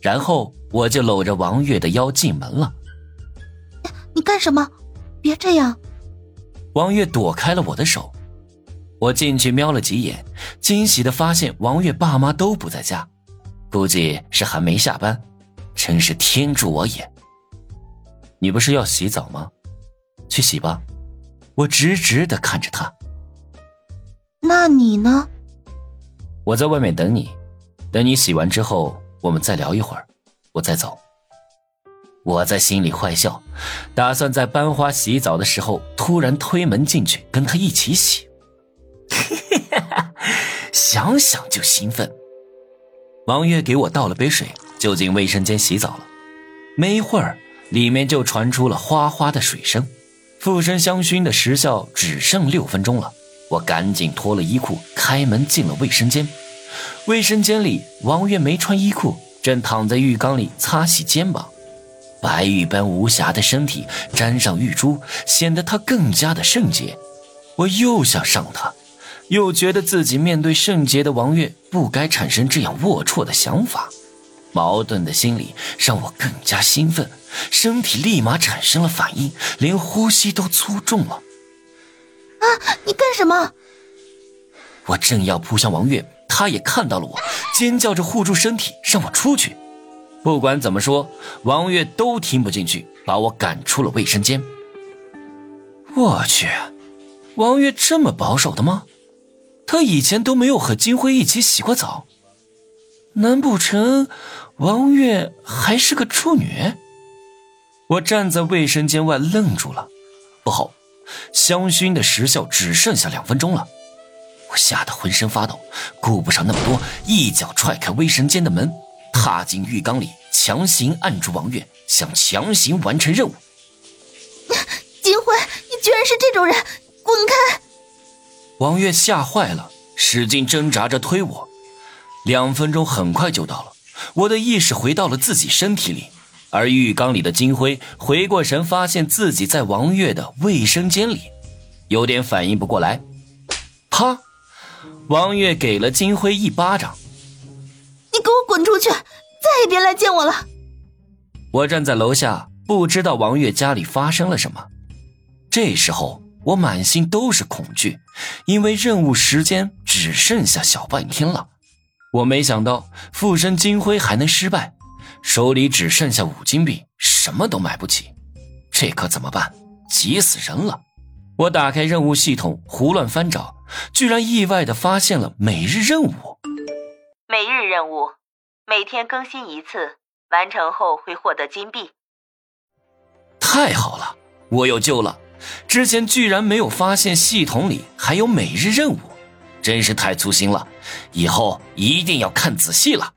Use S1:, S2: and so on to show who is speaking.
S1: 然后我就搂着王月的腰进门了。
S2: 你干什么？别这样！
S1: 王月躲开了我的手。我进去瞄了几眼，惊喜的发现王月爸妈都不在家，估计是还没下班，真是天助我也。你不是要洗澡吗？去洗吧。我直直的看着他。
S2: 那你呢？
S1: 我在外面等你，等你洗完之后，我们再聊一会儿，我再走。我在心里坏笑，打算在班花洗澡的时候突然推门进去跟她一起洗。想想就兴奋。王月给我倒了杯水，就进卫生间洗澡了。没一会儿，里面就传出了哗哗的水声。附身香薰的时效只剩六分钟了，我赶紧脱了衣裤，开门进了卫生间。卫生间里，王月没穿衣裤，正躺在浴缸里擦洗肩膀，白玉般无瑕的身体沾上玉珠，显得她更加的圣洁。我又想上她，又觉得自己面对圣洁的王月不该产生这样龌龊的想法。矛盾的心理让我更加兴奋，身体立马产生了反应，连呼吸都粗重了。
S2: 啊！你干什么？
S1: 我正要扑向王月，他也看到了我，尖叫着护住身体，让我出去。不管怎么说，王月都听不进去，把我赶出了卫生间。我去，王月这么保守的吗？他以前都没有和金辉一起洗过澡。难不成王月还是个处女？我站在卫生间外愣住了。不好，香薰的时效只剩下两分钟了！我吓得浑身发抖，顾不上那么多，一脚踹开卫生间的门，踏进浴缸里，强行按住王月，想强行完成任务。
S2: 金辉，你居然是这种人！滚开！
S1: 王月吓坏了，使劲挣扎着推我。两分钟很快就到了，我的意识回到了自己身体里，而浴缸里的金辉回过神，发现自己在王月的卫生间里，有点反应不过来。啪！王月给了金辉一巴掌：“
S2: 你给我滚出去，再也别来见我了！”
S1: 我站在楼下，不知道王月家里发生了什么。这时候我满心都是恐惧，因为任务时间只剩下小半天了。我没想到附身金辉还能失败，手里只剩下五金币，什么都买不起，这可怎么办？急死人了！我打开任务系统，胡乱翻找，居然意外的发现了每日任务。
S3: 每日任务，每天更新一次，完成后会获得金币。
S1: 太好了，我有救了！之前居然没有发现系统里还有每日任务。真是太粗心了，以后一定要看仔细了。